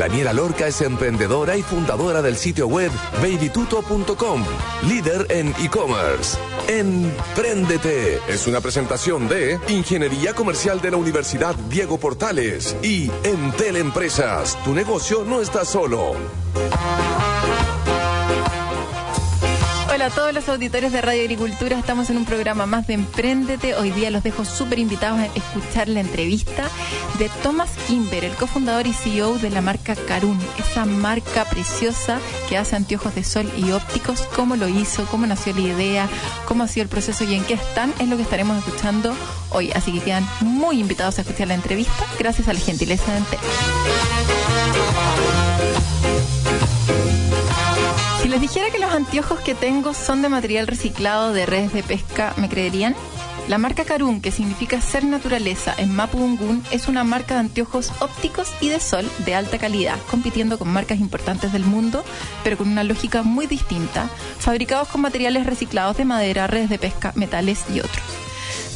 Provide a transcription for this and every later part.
Daniela Lorca es emprendedora y fundadora del sitio web babytuto.com, líder en e-commerce. Empréndete es una presentación de Ingeniería Comercial de la Universidad Diego Portales y Entel Empresas. Tu negocio no está solo. Todos los auditores de Radio Agricultura, estamos en un programa más de Emprendete. Hoy día los dejo súper invitados a escuchar la entrevista de Thomas Kimber, el cofundador y CEO de la marca Carun, esa marca preciosa que hace anteojos de sol y ópticos, cómo lo hizo, cómo nació la idea, cómo ha sido el proceso y en qué están, es lo que estaremos escuchando hoy. Así que quedan muy invitados a escuchar la entrevista, gracias a la gentileza de Entel. Les dijera que los anteojos que tengo son de material reciclado de redes de pesca, ¿me creerían? La marca Karun, que significa ser naturaleza en Mapudungun, es una marca de anteojos ópticos y de sol de alta calidad, compitiendo con marcas importantes del mundo, pero con una lógica muy distinta, fabricados con materiales reciclados de madera, redes de pesca, metales y otros.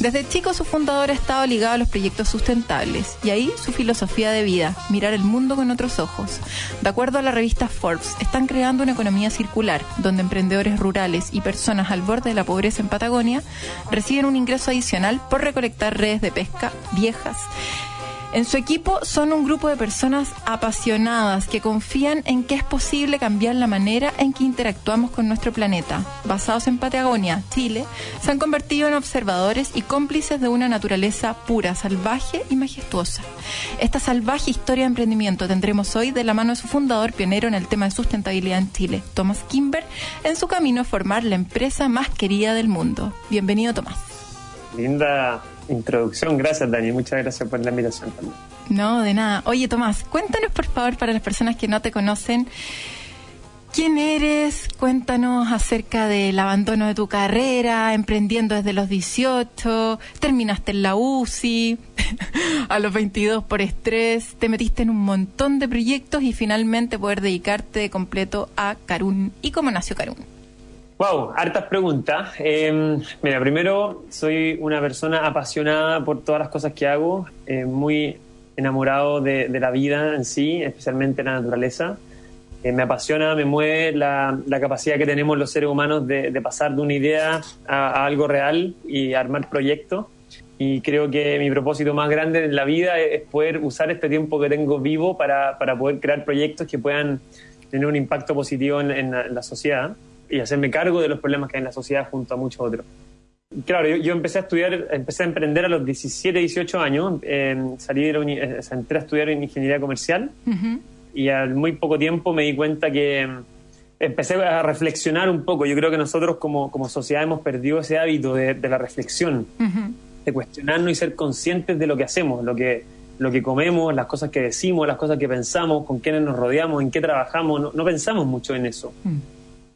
Desde chico su fundador ha estado ligado a los proyectos sustentables y ahí su filosofía de vida, mirar el mundo con otros ojos. De acuerdo a la revista Forbes, están creando una economía circular donde emprendedores rurales y personas al borde de la pobreza en Patagonia reciben un ingreso adicional por recolectar redes de pesca viejas en su equipo son un grupo de personas apasionadas que confían en que es posible cambiar la manera en que interactuamos con nuestro planeta. Basados en Patagonia, Chile, se han convertido en observadores y cómplices de una naturaleza pura, salvaje y majestuosa. Esta salvaje historia de emprendimiento tendremos hoy de la mano de su fundador pionero en el tema de sustentabilidad en Chile, Thomas Kimber, en su camino a formar la empresa más querida del mundo. Bienvenido, Tomás. Linda introducción. Gracias, Dani. Muchas gracias por la invitación también. No, de nada. Oye, Tomás, cuéntanos, por favor, para las personas que no te conocen, ¿quién eres? Cuéntanos acerca del abandono de tu carrera, emprendiendo desde los 18, terminaste en la UCI, a los 22 por estrés, te metiste en un montón de proyectos y finalmente poder dedicarte de completo a Carun. ¿Y cómo nació Carun? Wow, hartas preguntas. Em, mira, primero soy una persona apasionada por todas las cosas que hago, eh, muy enamorado de, la vida en sí, especialmente la naturaleza. Eh, me apasiona, me mueve la, capacidad que tenemos los seres humanos de, pasar de una idea a, algo real y armar proyectos. Y creo que mi propósito más grande en la vida es, poder usar este tiempo que tengo vivo para, poder crear proyectos que puedan tener un impacto positivo en la sociedad y hacerme cargo de los problemas que hay en la sociedad junto a muchos otros. Claro, yo, empecé a estudiar, empecé a emprender a los 17, 18 años, eh, salí de eh, entré a estudiar en ingeniería comercial y al muy poco tiempo me di cuenta que em, empecé a reflexionar un poco. Yo creo que nosotros como, como sociedad hemos perdido ese hábito de, la reflexión, de cuestionarnos y ser conscientes de lo que hacemos, lo que, lo que comemos, las cosas que decimos, las cosas que pensamos, con quiénes nos rodeamos, en qué trabajamos. No, pensamos mucho en eso.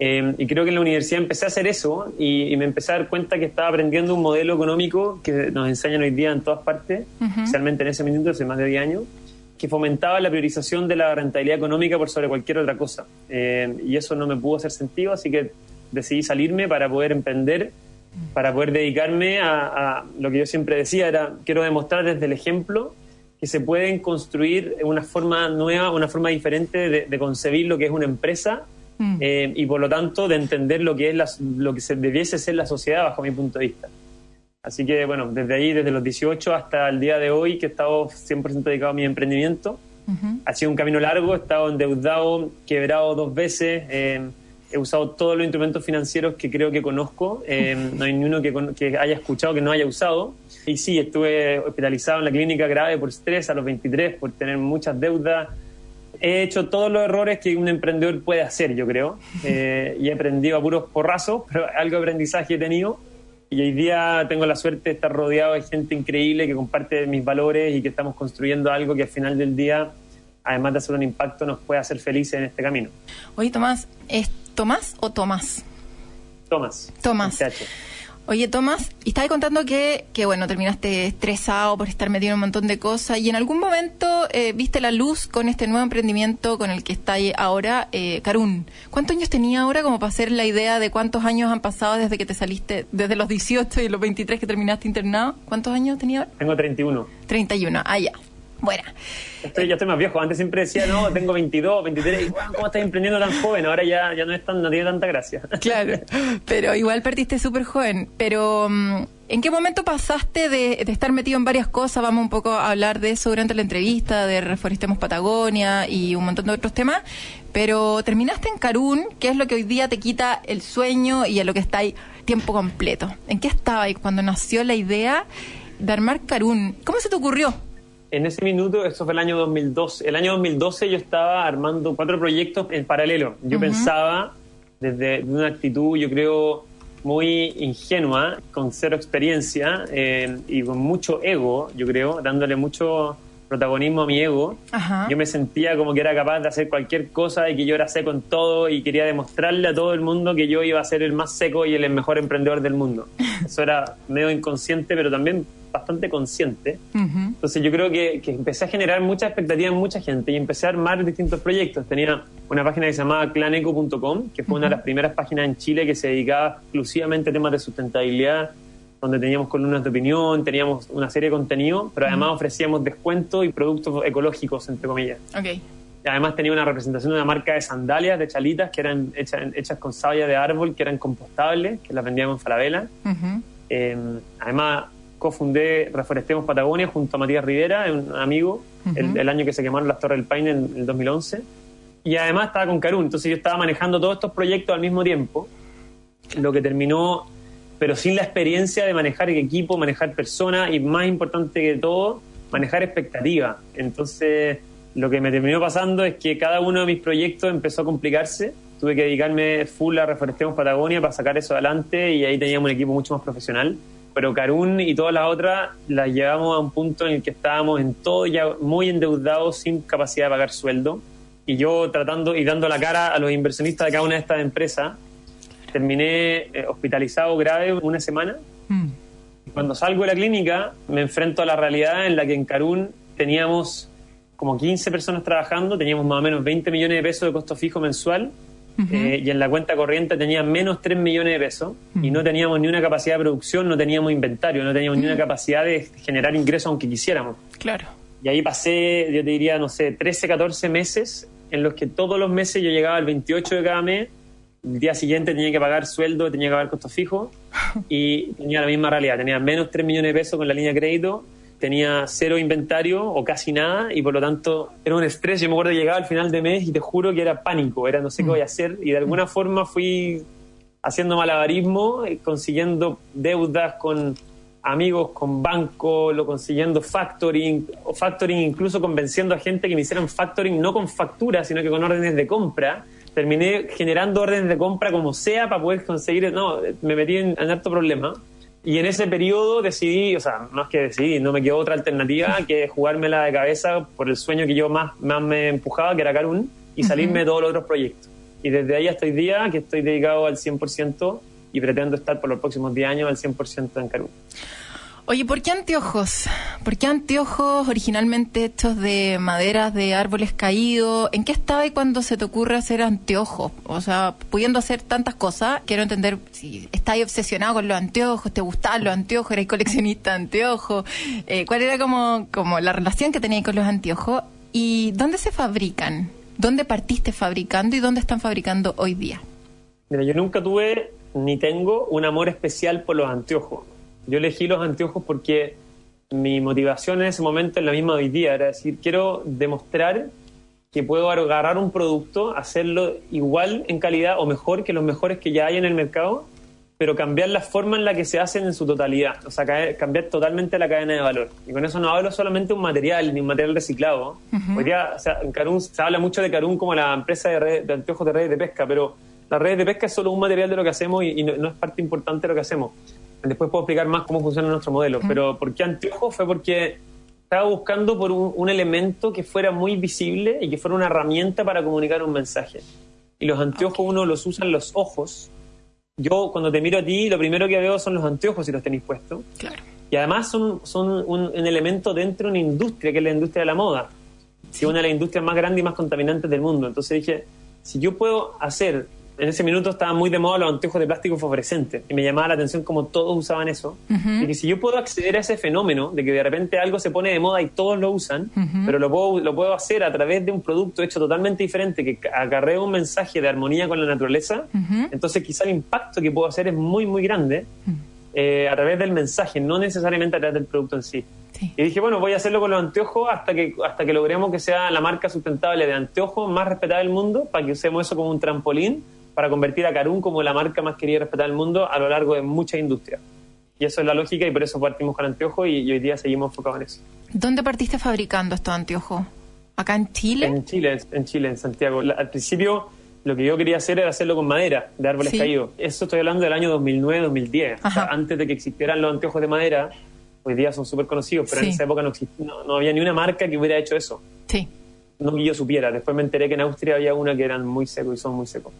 Em, y creo que en la universidad empecé a hacer eso y, me empecé a dar cuenta que estaba aprendiendo un modelo económico que nos enseñan hoy día en todas partes, especialmente en ese minuto, hace más de 10 años, que fomentaba la priorización de la rentabilidad económica por sobre cualquier otra cosa. Em, y eso no me pudo hacer sentido, así que decidí salirme para poder emprender, para poder dedicarme a, lo que yo siempre decía, era quiero demostrar desde el ejemplo que se pueden construir una forma nueva, una forma diferente de concebir lo que es una empresa Mm. Eh, y por lo tanto de entender lo que es lo que se debiese ser la sociedad bajo mi punto de vista. Así que bueno, desde ahí, desde los 18 hasta el día de hoy, que he estado 100% dedicado a mi emprendimiento, ha sido un camino largo, he estado endeudado, quebrado dos veces, eh, he usado todos los instrumentos financieros que creo que conozco, eh, no hay ninguno que, que haya escuchado que no haya usado. Y sí, estuve hospitalizado en la clínica grave por estrés a los 23, por tener muchas deudas, he hecho todos los errores que un emprendedor puede hacer, yo creo, eh, y he aprendido a puros porrazos, pero algo de aprendizaje he tenido. Y hoy día tengo la suerte de estar rodeado de gente increíble que comparte mis valores y que estamos construyendo algo que al final del día, además de hacer un impacto, nos puede hacer felices en este camino. Oye, Tomás, ¿es Tomás o Tomás? Tomás. Tomás. Oye, Tomás, y estabas contando que, que, bueno, terminaste estresado por estar metido en un montón de cosas y en algún momento eh, viste la luz con este nuevo emprendimiento con el que está ahora, eh, Carún. ¿Cuántos años tenía ahora como para hacer la idea de cuántos años han pasado desde que te saliste, desde los 18 y los 23 que terminaste internado? ¿Cuántos años tenía ahora? Tengo 31. 31, ah, ya. Bueno. Estoy, ya estoy más viejo. Antes siempre decía, no, tengo 22, 23. Y, ¿Cómo estás emprendiendo tan joven? Ahora ya, ya no, es tan, no tiene tanta gracia. Claro. Pero igual partiste súper joven. Pero, mm, ¿en qué momento pasaste de, de, estar metido en varias cosas? Vamos un poco a hablar de eso durante la entrevista, de Reforestemos Patagonia y un montón de otros temas. Pero terminaste en Carún, que es lo que hoy día te quita el sueño y a lo que está ahí tiempo completo. ¿En qué estaba ahí cuando nació la idea de armar Carún? ¿Cómo se te ocurrió? En ese minuto, eso fue el año 2012, el año 2012 yo estaba armando cuatro proyectos en paralelo. Yo pensaba desde una actitud, yo creo, muy ingenua, con cero experiencia eh, y con mucho ego, yo creo, dándole mucho protagonismo a mi ego. Yo me sentía como que era capaz de hacer cualquier cosa y que yo era seco en todo y quería demostrarle a todo el mundo que yo iba a ser el más seco y el mejor emprendedor del mundo. Eso era medio inconsciente, pero también bastante consciente. Entonces yo creo que, empecé a generar mucha expectativa en mucha gente y empecé a armar distintos proyectos. Tenía una página que se llamaba claneco.com, que fue una de las primeras páginas en Chile que se dedicaba exclusivamente a temas de sustentabilidad, donde teníamos columnas de opinión, teníamos una serie de contenido, pero además ofrecíamos descuentos y productos ecológicos, entre comillas. Okay. además tenía una representación de una marca de sandalias, de chalitas, que eran hechas, hechas con savia de árbol, que eran compostables, que las vendíamos en Falabella. Eh, además cofundé Reforestemos Patagonia junto a Matías Rivera, un amigo, el, año que se quemaron las Torres del Paine en el 2011. Y además estaba con Carún, entonces yo estaba manejando todos estos proyectos al mismo tiempo, lo que terminó, pero sin la experiencia de manejar equipo, manejar personas y más importante que todo, manejar expectativa. Entonces, lo que me terminó pasando es que cada uno de mis proyectos empezó a complicarse. Tuve que dedicarme full a Reforestemos Patagonia para sacar eso adelante y ahí teníamos un equipo mucho más profesional pero Carún y todas las otras las llevamos a un punto en el que estábamos en todo ya muy endeudados, sin capacidad de pagar sueldo. Y yo tratando y dando la cara a los inversionistas de cada una de estas empresas, terminé eh, hospitalizado grave una semana. Mm. Cuando salgo de la clínica, me enfrento a la realidad en la que en Carún teníamos como 15 personas trabajando, teníamos más o menos 20 millones de pesos de costo fijo mensual eh, y en la cuenta corriente tenía menos 3 millones de pesos y no teníamos ni una capacidad de producción, no teníamos inventario, no teníamos ni una capacidad de generar ingresos aunque quisiéramos. Claro. Y ahí pasé, yo te diría, no sé, 13, 14 meses en los que todos los meses yo llegaba el 28 de cada mes, el día siguiente tenía que pagar sueldo, tenía que pagar costos fijos y tenía la misma realidad, tenía menos 3 millones de pesos con la línea de crédito tenía cero inventario o casi nada y por lo tanto era un estrés. Yo me acuerdo que llegaba al final de mes y te juro que era pánico, era no sé qué voy a hacer y de alguna forma fui haciendo malabarismo, eh, consiguiendo deudas con amigos, con bancos, lo consiguiendo factoring, o factoring incluso convenciendo a gente que me hicieran factoring no con facturas, sino que con órdenes de compra. Terminé generando órdenes de compra como sea para poder conseguir, no, me metí en, en harto problema. Y en ese periodo decidí, o sea, no es que decidí, no me quedó otra alternativa que jugármela de cabeza por el sueño que yo más, más me empujaba, que era Carún, y salirme de todos los otros proyectos. Y desde ahí hasta hoy día que estoy dedicado al 100% y pretendo estar por los próximos 10 años al 100% en Carún. Oye, ¿por qué anteojos? ¿Por qué anteojos originalmente hechos de maderas de árboles caídos? ¿En qué estaba y cuando se te ocurre hacer anteojos? O sea, pudiendo hacer tantas cosas, quiero entender si estás obsesionado con los anteojos, te gustaban los anteojos, eres coleccionista de anteojos, eh, ¿cuál era como, como la relación que tenías con los anteojos? ¿Y dónde se fabrican? ¿Dónde partiste fabricando y dónde están fabricando hoy día? Mira, yo nunca tuve ni tengo un amor especial por los anteojos yo elegí los anteojos porque mi motivación en ese momento es la misma hoy día, era decir, quiero demostrar que puedo agarrar un producto, hacerlo igual en calidad o mejor que los mejores que ya hay en el mercado, pero cambiar la forma en la que se hacen en su totalidad, o sea, cambiar totalmente la cadena de valor. Y con eso no hablo solamente de un material, ni un material reciclado. en Carun se habla mucho de Carun como la empresa de, de anteojos de redes de pesca, pero la red de pesca es solo un material de lo que hacemos y, no, es parte importante de lo que hacemos. Después puedo explicar más cómo funciona nuestro modelo, pero ¿por qué anteojos? Fue porque estaba buscando por un, elemento que fuera muy visible y que fuera una herramienta para comunicar un mensaje. Y los anteojos uno los usa en los ojos yo cuando te miro a ti, lo primero que veo son los anteojos si los tenéis puestos. Claro. Y además son, son un, un elemento dentro de una industria, que es la industria de la moda, que es una de las industrias más grandes y más contaminantes del mundo. Entonces dije, si yo puedo hacer, en ese minuto estaban muy de moda los anteojos de plástico fosforescente, y me llamaba la atención como todos usaban eso, y que si yo puedo acceder a ese fenómeno de que de repente algo se pone de moda y todos lo usan, pero lo puedo, lo puedo hacer a través de un producto hecho totalmente diferente, que acarrea un mensaje de armonía con la naturaleza, entonces quizá el impacto que puedo hacer es muy, muy grande. Eh, a través del mensaje, no necesariamente a través del producto en sí. Sí. Y dije, bueno, voy a hacerlo con los anteojos hasta que, hasta que logremos que sea la marca sustentable de anteojos más respetada del mundo, para que usemos eso como un trampolín para convertir a Carun como la marca más querida y respetada del mundo a lo largo de muchas industrias. Y eso es la lógica y por eso partimos con anteojos y, y hoy día seguimos enfocados en eso. ¿Dónde partiste fabricando estos anteojos? ¿Acá en Chile? En Chile, en Chile, en Santiago. La- al principio lo que yo quería hacer era hacerlo con madera, de árboles Sí. caídos. Eso estoy hablando del año 2009-2010. O sea, Ajá. antes de que existieran los anteojos de madera, hoy día son súper conocidos, pero en esa época no, no había ni una marca que hubiera hecho eso. Sí. No que yo supiera. Después me enteré que en Austria había una que eran muy secos y son muy secos.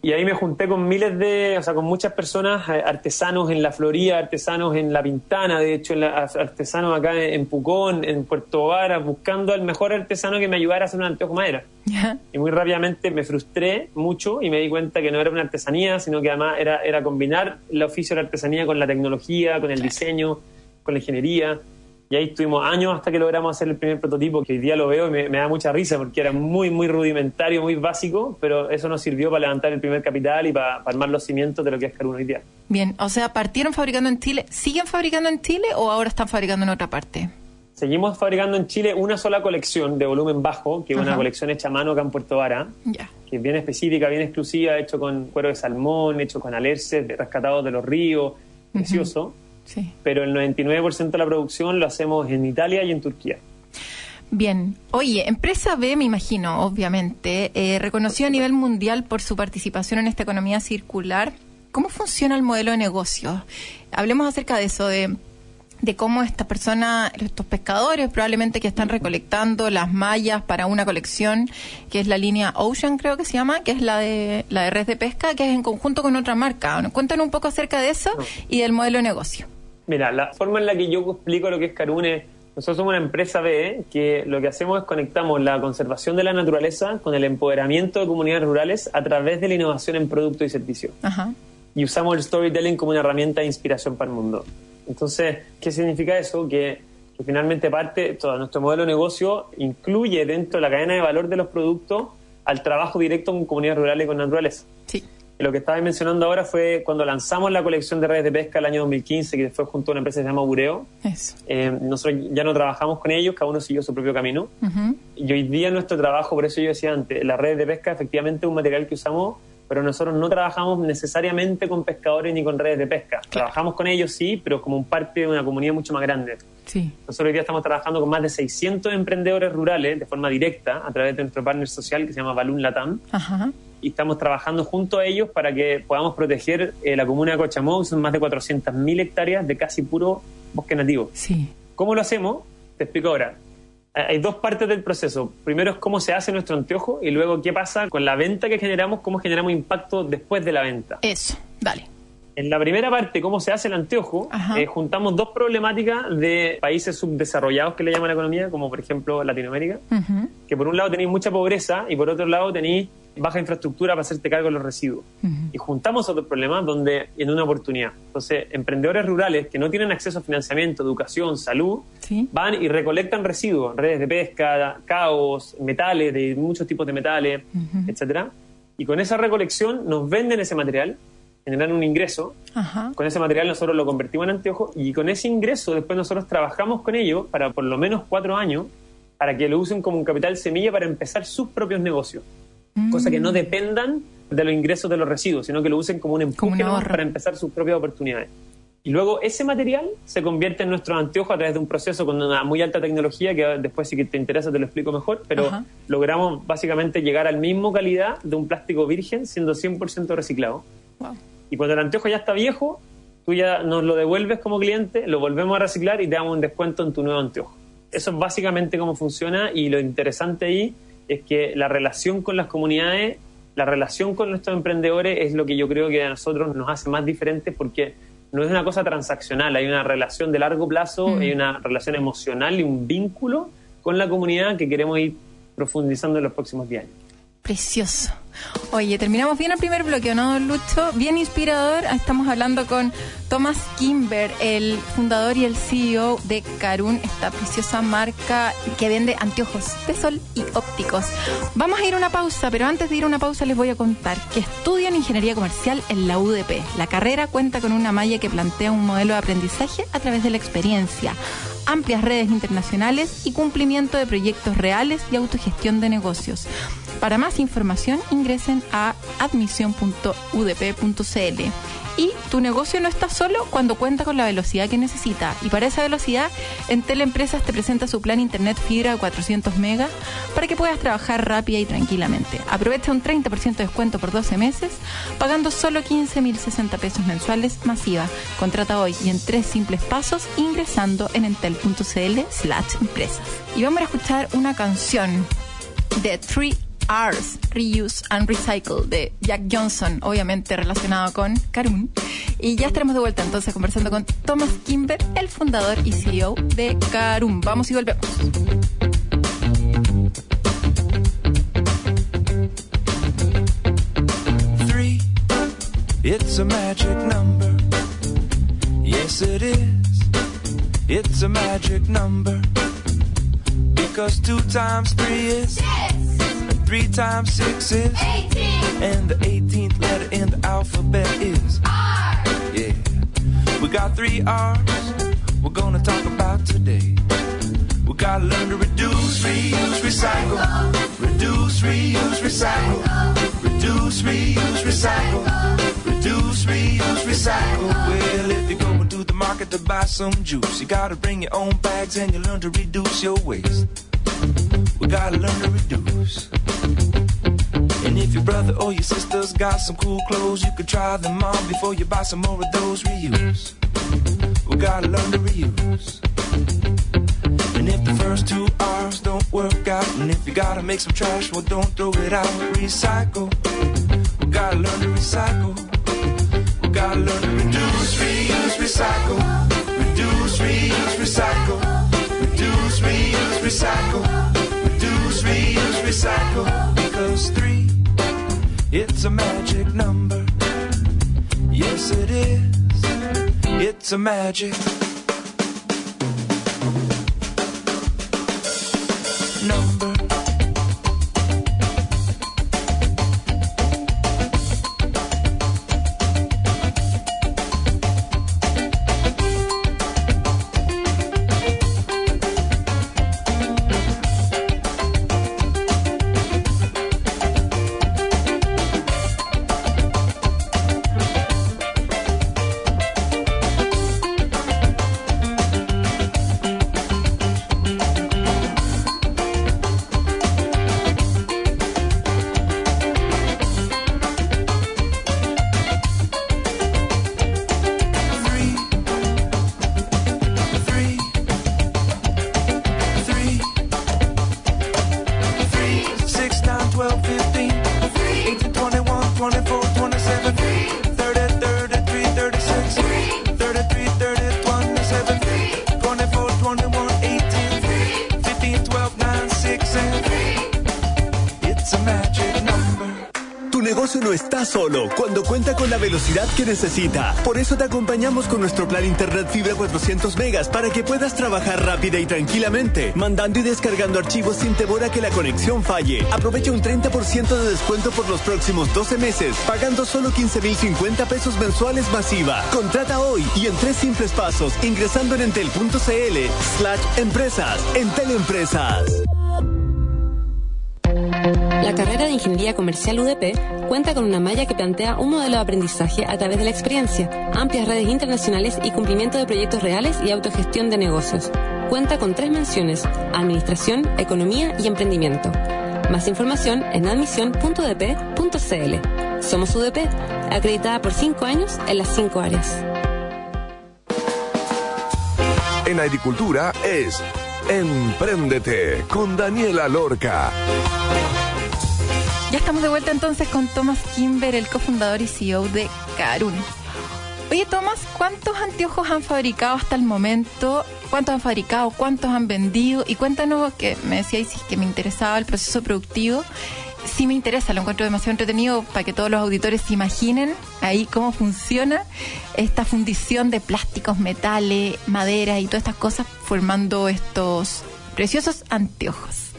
Y ahí me junté con miles de, o sea, con muchas personas, eh, artesanos en la Florida, artesanos en La Pintana, de hecho, en la- artesanos acá en Pucón, en Puerto Vara, buscando al mejor artesano que me ayudara a hacer un anteojo de madera. Y muy rápidamente me frustré mucho y me di cuenta que no era una artesanía, sino que además era, era combinar el oficio de la artesanía con la tecnología, con el diseño, con la ingeniería. Y ahí estuvimos años hasta que logramos hacer el primer prototipo, que hoy día lo veo y me, me da mucha risa porque era muy, muy rudimentario, muy básico, pero eso nos sirvió para levantar el primer capital y para, para armar los cimientos de lo que es Caruna hoy día. Bien, o sea, partieron fabricando en Chile, ¿siguen fabricando en Chile o ahora están fabricando en otra parte? Seguimos fabricando en Chile una sola colección de volumen bajo, que es una colección hecha a mano acá en Puerto Vara, que es bien específica, bien exclusiva, hecho con cuero de salmón, hecho con alerces rescatados de los ríos, precioso. Sí. Pero el 99% de la producción lo hacemos en Italia y en Turquía. Bien. Oye, Empresa B, me imagino, obviamente, eh, reconocido a nivel mundial por su participación en esta economía circular. ¿Cómo funciona el modelo de negocio? Hablemos acerca de eso, de, de cómo estas personas, estos pescadores probablemente que están recolectando las mallas para una colección, que es la línea Ocean, creo que se llama, que es la de, la de red de pesca, que es en conjunto con otra marca. Cuéntanos un poco acerca de eso y del modelo de negocio. Mira, la forma en la que yo explico lo que es Carune, nosotros somos una empresa B que lo que hacemos es conectamos la conservación de la naturaleza con el empoderamiento de comunidades rurales a través de la innovación en productos y servicios. Ajá. y usamos el storytelling como una herramienta de inspiración para el mundo. Entonces, ¿qué significa eso? Que, que finalmente parte, todo nuestro modelo de negocio incluye dentro de la cadena de valor de los productos al trabajo directo con comunidades rurales y con naturaleza. Sí. Lo que estaba mencionando ahora fue cuando lanzamos la colección de redes de pesca el año 2015, que fue junto a una empresa que se llama Bureo. Eso. Eh, nosotros ya no trabajamos con ellos, cada uno siguió su propio camino. Ujú. Y hoy día nuestro trabajo, por eso yo decía antes, la red de pesca efectivamente es un material que usamos, pero nosotros no trabajamos necesariamente con pescadores ni con redes de pesca. Trabajamos con ellos, sí, pero como parte de una comunidad mucho más grande. Sí. Nosotros hoy día estamos trabajando con más de 600 emprendedores rurales de forma directa a través de nuestro partner social que se llama Balloon Latam Ajá. Y estamos trabajando junto a ellos para que podamos proteger eh, la comuna de Cochamó, son más de 400.000 hectáreas de casi puro bosque nativo. Sí. ¿Cómo lo hacemos? Te explico ahora. Eh, Hay dos partes del proceso. Primero es cómo se hace nuestro anteojo y luego qué pasa con la venta que generamos, cómo generamos impacto después de la venta. Eso. Dale. En la primera parte, cómo se hace el anteojo, eh, juntamos dos problemáticas de países subdesarrollados que le llaman la economía, como por ejemplo Latinoamérica, que por un lado tenéis mucha pobreza y por otro lado tenéis baja infraestructura para hacerte cargo de los residuos. Y juntamos otros problemas donde en una oportunidad. Entonces, emprendedores rurales que no tienen acceso a financiamiento, educación, salud, Sí. van y recolectan residuos, redes de pesca, caos, metales, de muchos tipos de metales, Ujú. etcétera. Y con esa recolección nos venden ese material, generan un ingreso. Ajá. Con ese material nosotros lo convertimos en anteojos y con ese ingreso después nosotros trabajamos con ellos para por lo menos cuatro años para que lo usen como un capital semilla para empezar sus propios negocios. Cosa que no dependan de los ingresos de los residuos, sino que lo usen como un empuje para empezar sus propias oportunidades. Y luego ese material se convierte en nuestros anteojos a través de un proceso con una muy alta tecnología que después si te interesa te lo explico mejor, pero Ajá. logramos básicamente llegar al mismo calidad de un plástico virgen siendo 100% reciclado. Wow. Y cuando el anteojo ya está viejo, tú ya nos lo devuelves como cliente, lo volvemos a reciclar y te damos un descuento en tu nuevo anteojo. Eso es básicamente cómo funciona y lo interesante ahí es que la relación con las comunidades la relación con nuestros emprendedores es lo que yo creo que a nosotros nos hace más diferentes porque no es una cosa transaccional, hay una relación de largo plazo, Mm. hay una relación emocional y un vínculo con la comunidad que queremos ir profundizando en los próximos 10 años. Precioso. Oye, terminamos bien el primer bloque, ¿o ¿no, Lucho? Bien inspirador. Ah, Estamos hablando con Thomas Kimber, el fundador y el CEO de Carun, esta preciosa marca que vende anteojos de sol y ópticos. Vamos a ir a una pausa, pero antes de ir a una pausa les voy a contar que estudian ingeniería comercial en la UDP. La carrera cuenta con una malla que plantea un modelo de aprendizaje a través de la experiencia amplias redes internacionales y cumplimiento de proyectos reales y autogestión de negocios. Para más información ingresen a admisión.udp.cl. Y tu negocio no está solo cuando cuenta con la velocidad que necesita. Y para esa velocidad, Entel Empresas te presenta su plan Internet Fibra de 400 megas para que puedas trabajar rápida y tranquilamente. Aprovecha un 30% de descuento por 12 meses, pagando solo 15.060 pesos mensuales masiva. Contrata hoy y en tres simples pasos ingresando en entel.cl slash empresas. Y vamos a escuchar una canción de Three R's, Reuse and Recycle, de Jack Johnson, obviamente relacionado con Karun. Y ya estaremos de vuelta entonces conversando con Thomas Kimber, el fundador y CEO de Karun. Vamos y volvemos. Three, it's a magic number. Yes, it is. It's a magic number. Because two times three is. Three times six is. 18. And the 18th letter in the alphabet is. R. Yeah. We got three R's we're gonna talk about today. We gotta learn to reduce, reuse, recycle. Reduce, reuse, recycle. Reduce, reuse, recycle. Reduce, reuse, recycle. Well, if you're going to the market to buy some juice, you gotta bring your own bags and you learn to reduce your waste. We gotta learn to reduce. And if your brother or your sister's got some cool clothes, you could try them on before you buy some more of those reuse. We gotta learn to reuse. And if the first two R's don't work out, and if you gotta make some trash, well, don't throw it out. Recycle. We gotta learn to recycle. We gotta learn to reduce, reuse, recycle. Reduce, reuse, recycle. Recycle. Reduce, reuse, recycle. Because three, it's a magic number. Yes, it is. It's a magic negocio no está solo cuando cuenta con la velocidad que necesita. Por eso te acompañamos con nuestro plan Internet Fibra 400 megas para que puedas trabajar rápida y tranquilamente, mandando y descargando archivos sin temor a que la conexión falle. Aprovecha un 30% de descuento por los próximos 12 meses, pagando solo 15.050 pesos mensuales masiva. Contrata hoy y en tres simples pasos, ingresando en entel.cl slash empresas. Entel Empresas. La carrera de Ingeniería Comercial UDP cuenta con una malla que plantea un modelo de aprendizaje a través de la experiencia, amplias redes internacionales y cumplimiento de proyectos reales y autogestión de negocios. Cuenta con tres menciones, Administración, Economía y Emprendimiento. Más información en admisión.udp.cl. Somos UDP, acreditada por cinco años en las cinco áreas. En agricultura es Empréndete con Daniela Lorca. Ya estamos de vuelta entonces con Thomas Kimber, el cofundador y CEO de Karun. Oye, Thomas, ¿cuántos anteojos han fabricado hasta el momento? ¿Cuántos han fabricado? ¿Cuántos han vendido? Y cuéntanos, que me decíais que me interesaba el proceso productivo. Sí me interesa, lo encuentro demasiado entretenido para que todos los auditores se imaginen ahí cómo funciona esta fundición de plásticos, metales, madera y todas estas cosas formando estos preciosos anteojos.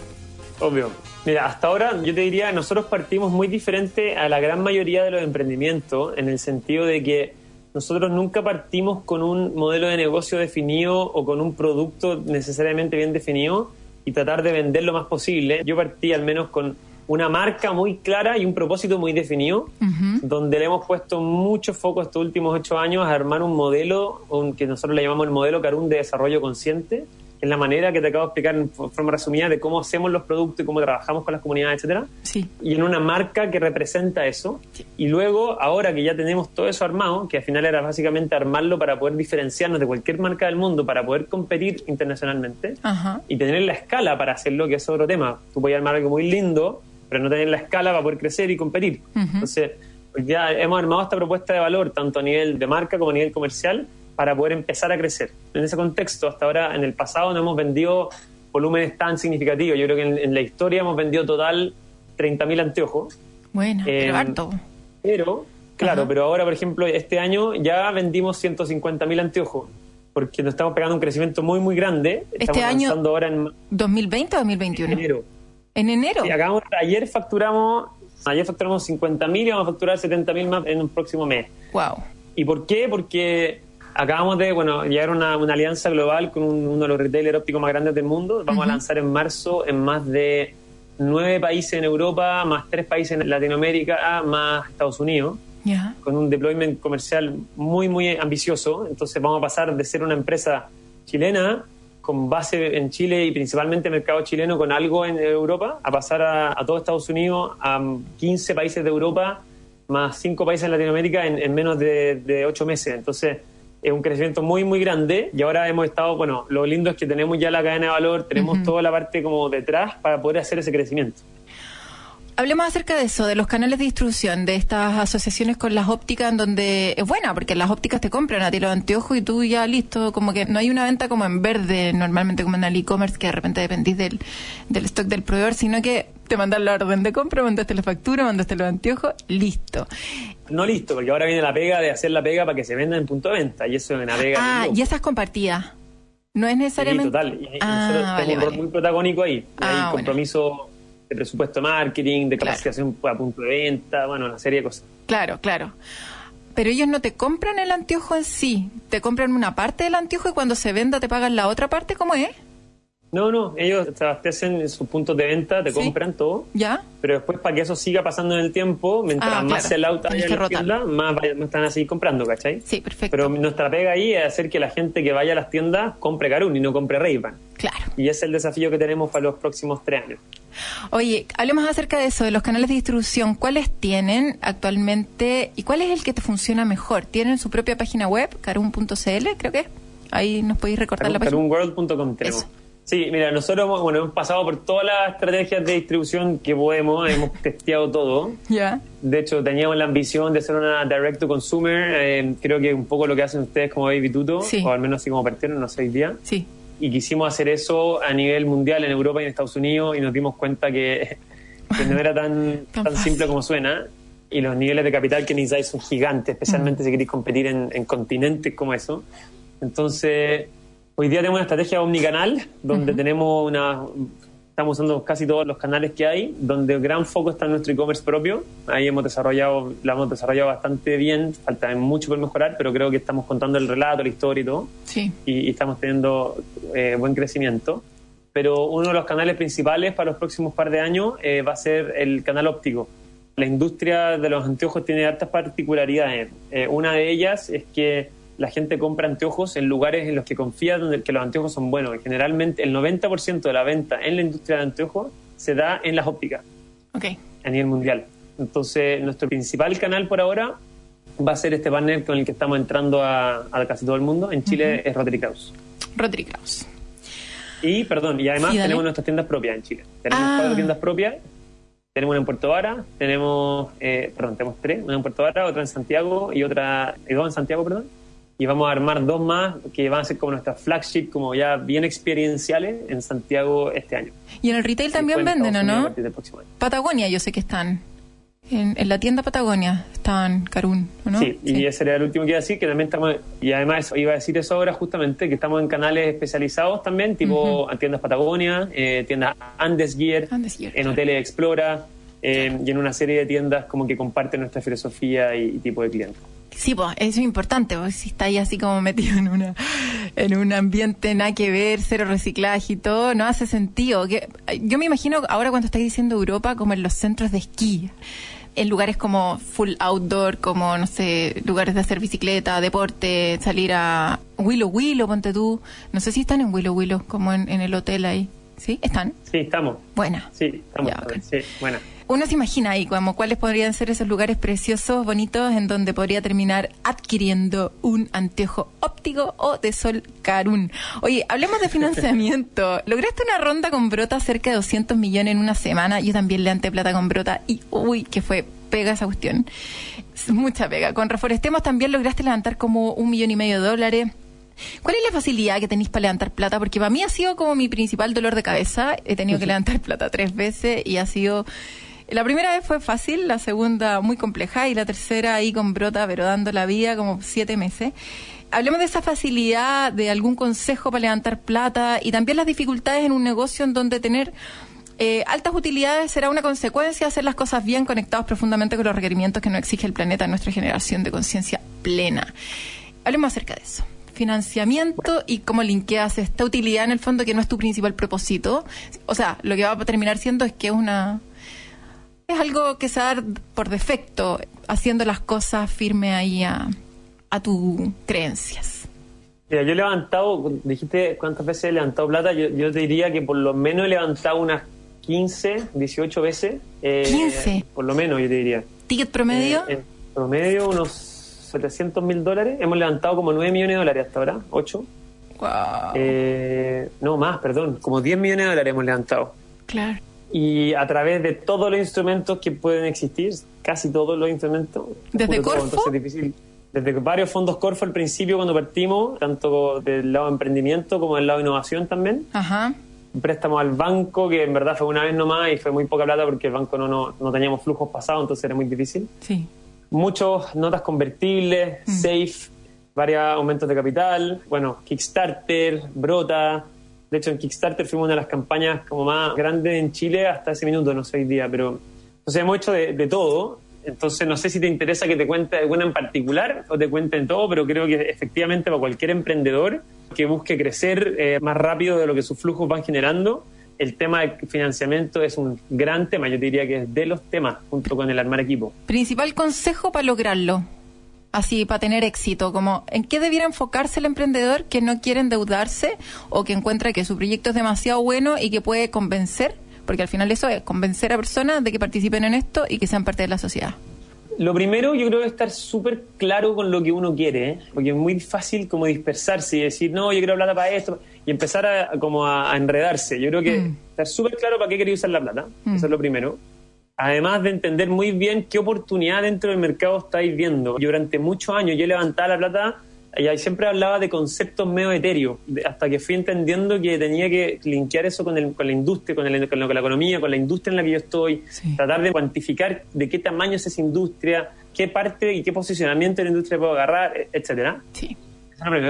Obvio. Mira, hasta ahora yo te diría, nosotros partimos muy diferente a la gran mayoría de los emprendimientos en el sentido de que nosotros nunca partimos con un modelo de negocio definido o con un producto necesariamente bien definido y tratar de vender lo más posible. Yo partí al menos con una marca muy clara y un propósito muy definido, donde le hemos puesto mucho foco estos últimos ocho años a armar un modelo un, que nosotros le llamamos el modelo Carun de desarrollo consciente, es la manera que te acabo de explicar en forma resumida de cómo hacemos los productos y cómo trabajamos con las comunidades, etcétera. Sí. Y en una marca que representa eso. Y luego, ahora que ya tenemos todo eso armado, que al final era básicamente armarlo para poder diferenciarnos de cualquier marca del mundo, para poder competir internacionalmente Ajá. y tener la escala para hacerlo, que es otro tema. Tú puedes armar algo muy lindo, pero no tener la escala para poder crecer y competir. Entonces, hoy día hemos armado esta propuesta de valor, tanto a nivel de marca como a nivel comercial, para poder empezar a crecer. En ese contexto, hasta ahora, en el pasado, no hemos vendido volúmenes tan significativos. Yo creo que en, en la historia hemos vendido total 30.000 anteojos. Bueno, Eh, pero harto. Pero, claro, Ajá. pero ahora, por ejemplo, este año ya vendimos 150.000 anteojos, porque nos estamos pegando un crecimiento muy, muy grande. Este Estamos año- lanzando ahora en ¿2020 o 2021? enero. ¿En enero? Sí, acabamos, ayer facturamos ayer facturamos 50.000 y vamos a facturar 70.000 más en un próximo mes. Wow. ¿Y por qué? Porque acabamos de bueno llegar a una, una alianza global con un- uno de los retailers ópticos más grandes del mundo. Vamos a lanzar en marzo en más de nueve países en Europa, más tres países en Latinoamérica, más Estados Unidos Ya. con un deployment comercial muy, muy ambicioso. Entonces vamos a pasar de ser una empresa chilena con base en Chile y principalmente mercado chileno con algo en Europa, a pasar a, a todo Estados Unidos, a 15 países de Europa, más 5 países en Latinoamérica en, en menos de, de 8 meses. Entonces es un crecimiento muy, muy grande y ahora hemos estado, bueno, lo lindo es que tenemos ya la cadena de valor, tenemos toda la parte como detrás para poder hacer ese crecimiento. Hablemos acerca de eso, de los canales de distribución, de estas asociaciones con las ópticas, en donde es buena, porque las ópticas te compran a ti los anteojos y tú ya listo, como que no hay una venta como en verde, normalmente como en el e-commerce, que de repente dependís del, del stock del proveedor, sino que te mandan la orden de compra, mandaste la factura, mandaste los anteojos, listo. No listo, porque ahora viene la pega de hacer la pega para que se venda en punto de venta y eso es una pega. Ah, y esa es compartida. No es Sí, necesariamente. total. Y, Ah, vale, un rol vale. muy protagónico ahí. Ah, Hay bueno. compromiso de presupuesto de marketing, de Claro. capacitación a punto de venta, bueno, una serie de cosas. Claro, claro. Pero ellos no te compran el anteojo en sí, te compran una parte del anteojo y cuando se venda te pagan la otra parte, ¿cómo es? No, no, ellos te abastecen en sus puntos de venta, te Sí. compran todo, ¿Ya? pero después para que eso siga pasando en el tiempo, mientras Ah, más claro. Tienes haya en la tienda, más, más están a seguir comprando, ¿cachai? Sí, perfecto. Pero nuestra pega ahí es hacer que la gente que vaya a las tiendas compre Carun y no compre Ray-Ban. Claro. Y ese es el desafío que tenemos para los próximos tres años. Oye, hablemos acerca de eso, de los canales de distribución. ¿Cuáles tienen actualmente y cuál es el que te funciona mejor? ¿Tienen su propia página web, carun.cl, creo que? Ahí nos podéis recordar la página. Carunworld.com tenemos. Eso. Sí, mira, nosotros hemos, bueno, hemos pasado por todas las estrategias de distribución que podemos, hemos testeado todo. Ya. De hecho, teníamos la ambición de ser una direct to consumer. eh, creo que un poco lo que hacen ustedes como Baby Tuto, Sí. o al menos así como partieron, no sé, hoy día. Sí. Y quisimos hacer eso a nivel mundial en Europa y en Estados Unidos y nos dimos cuenta que, que no era tan, Tan simple como suena. Y los niveles de capital que necesitáis son gigantes, especialmente si queréis competir en, en continentes como eso. Entonces, hoy día tenemos una estrategia omnicanal, donde tenemos una... Estamos usando casi todos los canales que hay, donde el gran foco está en nuestro e-commerce propio. Ahí hemos desarrollado, la hemos desarrollado bastante bien, falta mucho por mejorar, pero creo que estamos contando el relato, la historia y todo Sí. y, y estamos teniendo eh, buen crecimiento. Pero uno de los canales principales para los próximos par de años eh, va a ser el canal óptico. La industria de los anteojos tiene hartas particularidades. Eh, una de ellas es que la gente compra anteojos en lugares en los que confía donde, que los anteojos son buenos. Y generalmente el 90% de la venta en la industria de anteojos se da en las ópticas Ok. a nivel mundial. Entonces, nuestro principal canal por ahora va a ser este partner con el que estamos entrando a, a casi todo el mundo. En Chile es Rotary Kraus. Rodri Kraus. Y, perdón, y además Sí, tenemos nuestras tiendas propias en Chile. Tenemos Ah. cuatro tiendas propias Tenemos una en Puerto Vara, tenemos, eh, perdón, tenemos tres, una en Puerto Vara, otra en Santiago y otra, y dos en Santiago, perdón. Y vamos a armar dos más que van a ser como nuestras flagship, como ya bien experienciales en Santiago este año. Y en el retail también venden, ¿o no? Patagonia, yo sé que están. En, en la tienda Patagonia están Carún, ¿o ¿no? Sí, y ese era el último que iba a decir, que también estamos, y además eso, iba a decir eso ahora justamente, que estamos en canales especializados también, tipo tiendas Patagonia, eh, tiendas Andes Gear, Andes Gear, en claro. hoteles Explora, eh, y en una serie de tiendas como que comparten nuestra filosofía y, y tipo de cliente. Sí, pues eso es importante, porque si está ahí así como metido en una en un ambiente nada que ver, cero reciclaje y todo, no hace sentido. Que, yo me imagino ahora cuando estáis diciendo Europa como en los centros de esquí, en lugares como full outdoor, como no sé, lugares de hacer bicicleta, deporte, salir a Willow Willow, ponte tú. No sé si están en Willow Willow, como en, en el hotel ahí. ¿Sí? ¿Están? Sí, estamos. Buena. Sí, estamos. Ya, ok. Sí, buena. Uno se imagina ahí como cuáles podrían ser esos lugares preciosos, bonitos, en donde podría terminar adquiriendo un anteojo óptico o de sol Carún. Oye, hablemos de financiamiento. Lograste una ronda con Brota cerca de 200 millones en una semana. Yo también levanté plata con Brota y uy, que fue pega esa cuestión. Es Mucha pega. Con Reforestemos también lograste levantar como un millón y medio de dólares. ¿Cuál es la facilidad que tenéis para levantar plata? Porque para mí ha sido como mi principal dolor de cabeza. He tenido que levantar plata tres veces y ha sido... La primera vez fue fácil, la segunda muy compleja y la tercera ahí con brota, pero dando la vida como siete meses. Hablemos de esa facilidad, de algún consejo para levantar plata y también las dificultades en un negocio en donde tener eh, altas utilidades será una consecuencia hacer las cosas bien conectados profundamente con los requerimientos que nos exige el planeta en nuestra generación de conciencia plena. Hablemos acerca de eso. Financiamiento y cómo linkeas esta utilidad en el fondo que no es tu principal propósito. O sea, lo que va a terminar siendo es que es una es algo que se da por defecto, haciendo las cosas firme ahí a, a tus creencias. Mira, yo he levantado, dijiste cuántas veces he levantado plata, yo, yo te diría que por lo menos he levantado unas 15, 18 veces. eh, 15. Por lo menos, yo te diría. ¿Ticket promedio? Eh, en promedio, unos 700 mil dólares. Hemos levantado como 9 millones de dólares hasta ahora, 8. Guau, Eh, no, más, perdón, como 10 millones de dólares hemos levantado. claro. Y a través de todos los instrumentos que pueden existir, casi todos los instrumentos. ¿Desde Corfo? es difícil. Desde varios fondos Corfo al principio cuando partimos, tanto del lado de emprendimiento como del lado de innovación también. Ajá. Un préstamo al banco que en verdad fue una vez nomás y fue muy poca plata porque el banco no, no, no teníamos flujos pasados, entonces era muy difícil. Sí. Muchos notas convertibles, Mm. safe, varios aumentos de capital, bueno, Kickstarter, Brota. De hecho, en Kickstarter fuimos una de las campañas como más grandes en Chile hasta ese minuto, no sé hoy día, pero entonces hemos hecho de, de todo. Entonces no sé si te interesa que te cuente alguna en particular o te cuente en todo, pero creo que efectivamente para cualquier emprendedor que busque crecer eh, más rápido de lo que sus flujos van generando, el tema del financiamiento es un gran tema. Yo te diría que es de los temas junto con el armar equipo. Principal consejo para lograrlo. Así, para tener éxito, como en qué debiera enfocarse el emprendedor que no quiere endeudarse o que encuentra que su proyecto es demasiado bueno y que puede convencer, porque al final eso es convencer a personas de que participen en esto y que sean parte de la sociedad. Lo primero, yo creo que estar súper claro con lo que uno quiere, ¿eh? porque es muy fácil como dispersarse y decir, no, yo quiero plata para esto, y empezar a, como a, a enredarse. Yo creo que Mm. estar súper claro para qué quería usar la plata, Mm. eso es lo primero. Además de entender muy bien qué oportunidad dentro del mercado estáis viendo. Yo durante muchos años yo levantaba la plata y ahí siempre hablaba de conceptos medio etéreos, hasta que fui entendiendo que tenía que linkear eso con, el- con la industria, con, el- con la, con la economía, con la industria en la que yo estoy, Sí. tratar de cuantificar de qué tamaño es esa industria, qué parte y qué posicionamiento de la industria puedo agarrar, e- etcétera. Sí.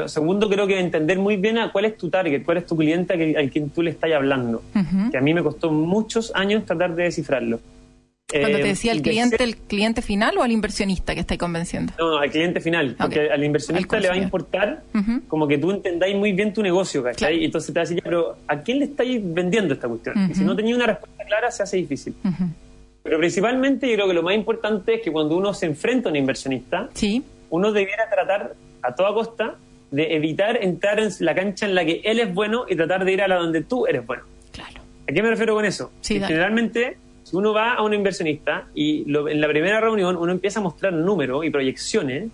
Segundo, creo que entender muy bien a cuál es tu target, cuál es tu cliente al que- al quien tú le estás hablando. Que a mí me costó muchos años tratar de descifrarlo. Cuando Eh, te decía el cliente, ¿el cliente final o al inversionista que estáis convenciendo? No, no, al cliente final. Porque al inversionista Al le va a importar como que tú entendáis muy bien tu negocio, ¿cachai? Claro. Y entonces te va a decir, pero ¿a quién le estáis vendiendo esta cuestión? Y si no tenía una respuesta clara, se hace difícil. Ujú. Pero principalmente yo creo que lo más importante es que cuando uno se enfrenta a un inversionista, Sí. uno debiera tratar a toda costa de evitar entrar en la cancha en la que él es bueno y tratar de ir a la donde tú eres bueno. Claro. ¿A qué me refiero con eso? Sí, Que generalmente, si uno va a un inversionista y lo- en la primera reunión uno empieza a mostrar números y proyecciones,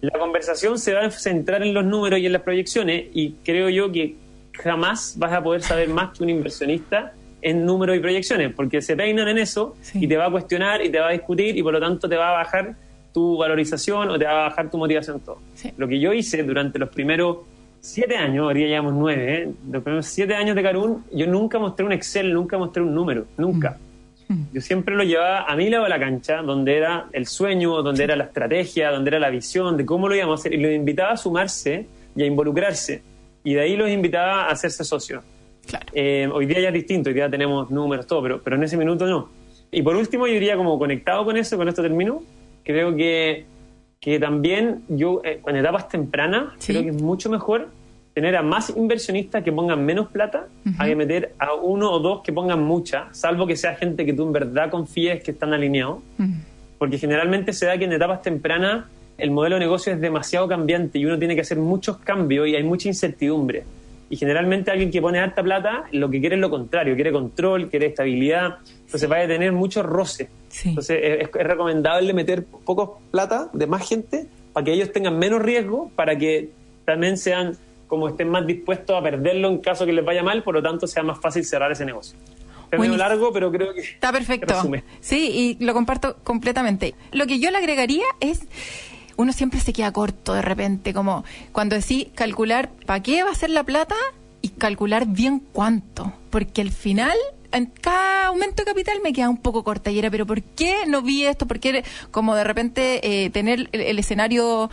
la conversación se va a centrar en los números y en las proyecciones y creo yo que jamás vas a poder saber más que un inversionista en números y proyecciones, porque se peinan en eso Sí. y te va a cuestionar y te va a discutir y por lo tanto te va a bajar tu valorización o te va a bajar tu motivación, todo. Sí. Lo que yo hice durante los primeros siete años, ahora ya llevamos nueve, ¿eh? los primeros siete años de Carún, yo nunca mostré un Excel, nunca mostré un número, nunca. Yo siempre lo llevaba a mi lado de la cancha, donde era el sueño, donde era la estrategia, donde era la visión de cómo lo íbamos a hacer, y los invitaba a sumarse y a involucrarse. Y de ahí los invitaba a hacerse socios. Claro. Eh, hoy día ya es distinto, hoy día tenemos números, todo, pero, pero en ese minuto no. Y por último, yo diría como conectado con eso, con esto termino, creo que, que también yo eh, en etapas tempranas Sí. creo que es mucho mejor tener a más inversionistas que pongan menos plata a que meter a uno o dos que pongan mucha, salvo que sea gente que tú en verdad confíes que están alineados porque generalmente se da que en etapas tempranas el modelo de negocio es demasiado cambiante y uno tiene que hacer muchos cambios y hay mucha incertidumbre. Y generalmente alguien que pone harta plata lo que quiere es lo contrario, quiere control, quiere estabilidad, entonces va a tener mucho roce. Sí. Entonces es, es recomendable meter pocos plata de más gente para que ellos tengan menos riesgo, para que también sean como estén más dispuestos a perderlo en caso que les vaya mal, por lo tanto sea más fácil cerrar ese negocio. Buenísimo. largo, pero creo que Está perfecto. resume. Sí, y lo comparto completamente. Lo que yo le agregaría es, uno siempre se queda corto de repente, como cuando decís calcular para qué va a ser la plata y calcular bien cuánto, porque al final en cada aumento de capital me queda un poco corta y era, pero ¿por qué no vi esto? ¿Por qué como de repente eh, tener el, el escenario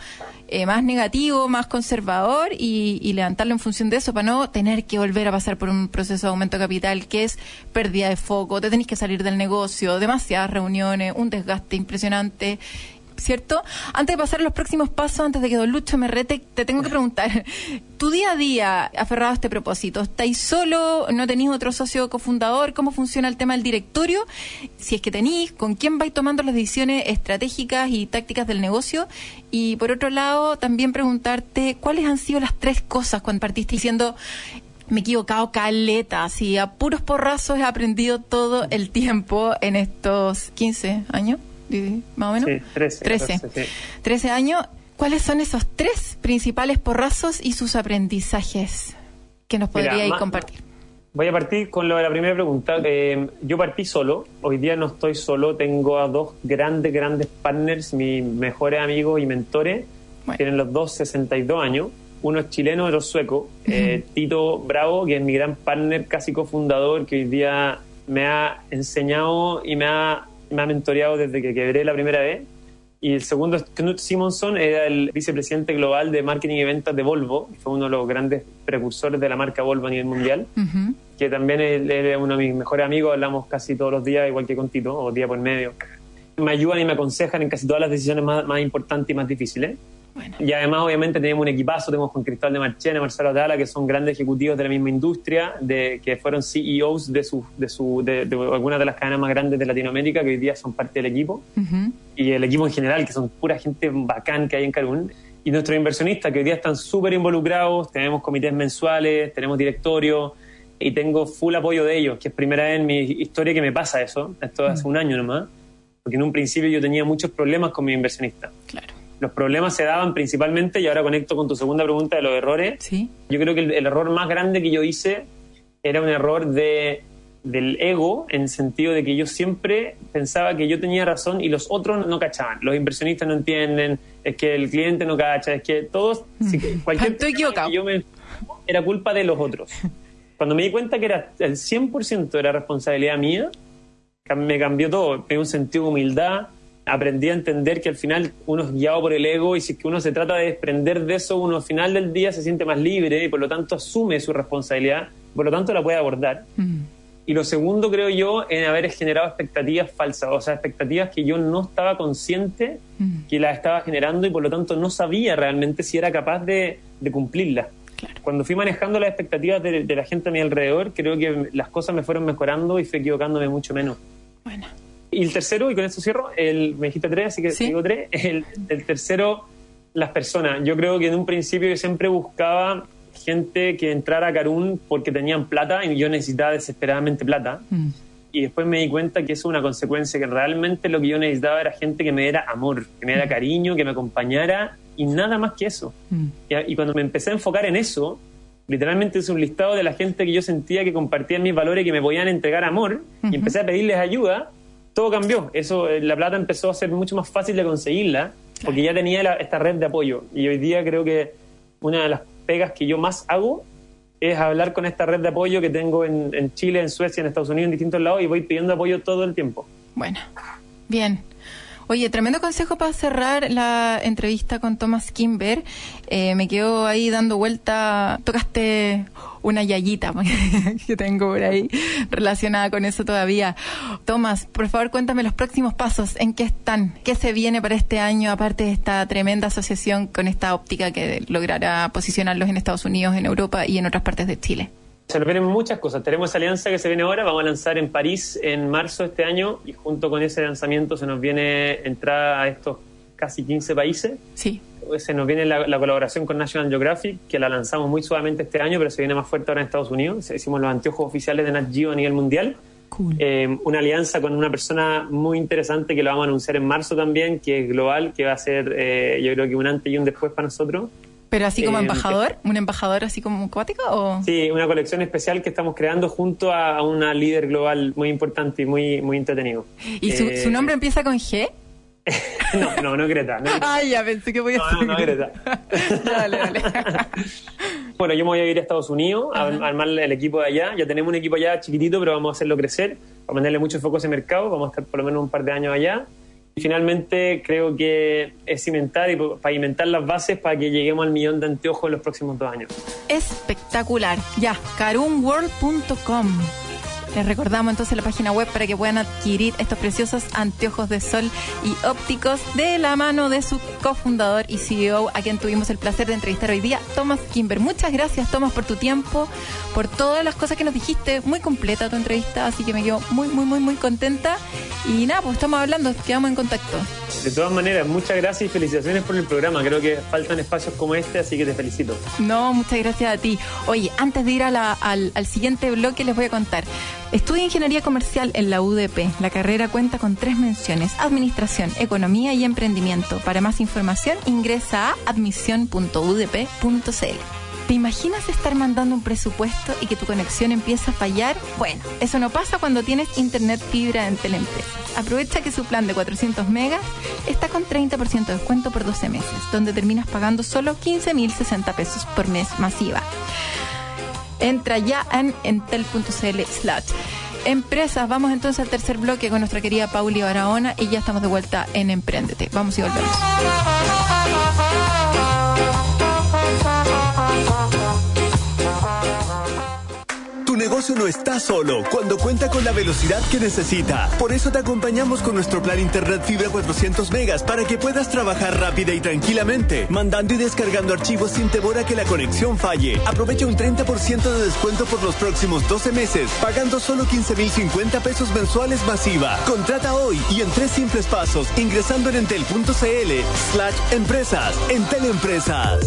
eh, más negativo, más conservador y, y levantarlo en función de eso para no tener que volver a pasar por un proceso de aumento de capital que es pérdida de foco, te tenés que salir del negocio, demasiadas reuniones, un desgaste impresionante. ¿Cierto? Antes de pasar a los próximos pasos, antes de que Don Lucho me rete, te tengo que preguntar, tu día a día aferrado a este propósito, ¿estáis solo? ¿No tenéis otro socio cofundador? ¿Cómo funciona el tema del directorio? Si es que tenéis, ¿con quién vais tomando las decisiones estratégicas y tácticas del negocio? Y por otro lado, también preguntarte, ¿cuáles han sido las tres cosas cuando partiste diciendo, me he equivocado caleta, así a puros porrazos he aprendido todo el tiempo en estos 15 años, más o menos? Sí, 13, 13. 14, sí. 13 años. ¿Cuáles son esos tres principales porrazos y sus aprendizajes que nos podríais compartir? Voy a partir con lo de la primera pregunta. Eh, yo partí solo, hoy día no estoy solo, tengo a dos grandes, grandes partners, mis mejores amigos y mentores, Bueno. tienen los dos 62 años, uno es chileno, otro es sueco, Eh, Tito Bravo, que es mi gran partner, casi cofundador, que hoy día me ha enseñado y me ha, me ha mentoreado desde que quebré la primera vez. Y el segundo es Knut Simonson, era el vicepresidente global de marketing y ventas de Volvo, fue uno de los grandes precursores de la marca Volvo a nivel mundial Ujú. que también él es uno de mis mejores amigos, hablamos casi todos los días, igual que con Tito, o día por medio. Me ayudan y me aconsejan en casi todas las decisiones más, más importantes y más difíciles. Bueno. Y además, obviamente, tenemos un equipazo, tenemos con Cristal de Marchena, Marcelo Atala, que son grandes ejecutivos de la misma industria, de, que fueron CEOs de, su, de, su, de, de algunas de las cadenas más grandes de Latinoamérica, que hoy día son parte del equipo y el equipo en general, que son pura gente bacán que hay en Carún. Y nuestros inversionistas, que hoy día están súper involucrados, tenemos comités mensuales, tenemos directorio y tengo full apoyo de ellos, que es primera vez en mi historia que me pasa eso, esto hace un año nomás, porque en un principio yo tenía muchos problemas con mis inversionistas. Claro. Los problemas se daban principalmente, y ahora conecto con tu segunda pregunta de los errores, Sí. yo creo que el, el error más grande que yo hice era un error de, del ego, en el sentido de que yo siempre pensaba que yo tenía razón y los otros no cachaban. Los inversionistas no entienden, es que el cliente no cacha, es que todos, si que cualquier Estoy equivocado. que yo me era culpa de los otros. Cuando me di cuenta que era el 100% era responsabilidad mía, me cambió todo. Me dio un sentido de humildad, aprendí a entender que al final uno es guiado por el ego y si es que uno se trata de desprender de eso, uno al final del día se siente más libre y por lo tanto asume su responsabilidad, por lo tanto la puede abordar. Mm. Y lo segundo, creo yo, en haber generado expectativas falsas, o sea, expectativas que yo no estaba consciente Mm. que las estaba generando y por lo tanto no sabía realmente si era capaz de, de cumplirlas. Claro. Cuando fui manejando las expectativas de, de la gente a mi alrededor, creo que las cosas me fueron mejorando y fui equivocándome mucho menos. Bueno. Y el tercero, y con esto cierro, el, me dijiste tres, así que Sí. digo tres. El, el tercero, las personas. Yo creo que en un principio yo siempre buscaba gente que entrara a Carún porque tenían plata y yo necesitaba desesperadamente plata. Mm. Y después me di cuenta que eso es una consecuencia, que realmente lo que yo necesitaba era gente que me diera amor, que me diera cariño, que me acompañara y nada más que eso. Mm. Y, y cuando me empecé a enfocar en eso, literalmente es un listado de la gente que yo sentía que compartían mis valores y que me podían entregar amor, y empecé a pedirles ayuda, todo cambió. Eso, eh, la plata empezó a ser mucho más fácil de conseguirla, porque ya tenía la- esta red de apoyo. Y hoy día creo que una de las pegas que yo más hago es hablar con esta red de apoyo que tengo en, en Chile, en Suecia, en Estados Unidos, en distintos lados, y voy pidiendo apoyo todo el tiempo. Bueno, bien. Oye, tremendo consejo para cerrar la entrevista con Thomas Kimber. Eh, me quedo ahí dando vuelta. Tocaste una yayita que tengo por ahí relacionada con eso todavía. Thomas, por favor, cuéntame los próximos pasos. ¿En qué están? ¿Qué se viene para este año, aparte de esta tremenda asociación con esta óptica que logrará posicionarlos en Estados Unidos, en Europa y en otras partes de Chile? Se nos vienen muchas cosas. Tenemos esa alianza que se viene ahora, vamos a lanzar en París en marzo de este año y junto con ese lanzamiento se nos viene entrada a estos casi 15 países. Sí. Se nos viene la, la colaboración con National Geographic, que la lanzamos muy suavemente este año, pero se viene más fuerte ahora en Estados Unidos. Hicimos los anteojos oficiales de Nat Geo a nivel mundial. Cool. Eh, una alianza con una persona muy interesante que lo vamos a anunciar en marzo también, que es global, que va a ser eh, yo creo que un antes y un después para nosotros. ¿Pero así como Eh, embajador? ¿Un embajador así como acuático? O? Sí, una colección especial que estamos creando junto a, a una líder global muy importante y muy, muy entretenido. ¿Y su, Eh, su nombre empieza con G? No, no, no Greta. No, Ay, ya pensé que podía No, ser. no, no, Greta. dale, dale. Bueno, yo me voy a ir a Estados Unidos a a armar el equipo de allá. Ya tenemos un equipo allá chiquitito, pero vamos a hacerlo crecer, para ponerle mucho foco a ese mercado. Vamos a estar por lo menos un par de años allá. Finalmente creo que es cimentar y pavimentar las bases para que lleguemos al millón de anteojos en los próximos dos años. Espectacular. Ya, carunworld.com. Les recordamos entonces la página web para que puedan adquirir estos preciosos anteojos de sol y ópticos de la mano de su cofundador y CEO, a quien tuvimos el placer de entrevistar hoy día, Thomas Kimber. Muchas gracias, Thomas, por tu tiempo, por todas las cosas que nos dijiste. Muy completa tu entrevista, así que me quedo muy, muy, muy, muy contenta. Y nada, pues estamos hablando, quedamos en contacto. De todas maneras, muchas gracias y felicitaciones por el programa. Creo que faltan espacios como este, así que te felicito. No, muchas gracias a ti. Oye, antes de ir a la- al, al siguiente bloque les voy a contar. Estudia Ingeniería Comercial en la UDP. La carrera cuenta con tres menciones, Administración, Economía y Emprendimiento. Para más información ingresa a admisión.udp.cl. ¿Te imaginas estar mandando un presupuesto y que tu conexión empieza a fallar? Bueno, eso no pasa cuando tienes internet fibra en Teleempresa. Aprovecha que su plan de 400 megas está con 30% de descuento por 12 meses, donde terminas pagando solo 15.060 pesos por mes masiva. Entra ya en entel.cl slash empresas. Vamos entonces al tercer bloque con nuestra querida Pauli Barahona y ya estamos de vuelta en Emprendete. Vamos y volvemos. Negocio no está solo cuando cuenta con la velocidad que necesita. Por eso te acompañamos con nuestro plan Internet Fibra 400 megas para que puedas trabajar rápida y tranquilamente, mandando y descargando archivos sin temor a que la conexión falle. Aprovecha un 30% de descuento por los próximos 12 meses, pagando solo 15.050 pesos mensuales masiva. Contrata hoy y en tres simples pasos, ingresando en entel.cl slash empresas. Entel Empresas.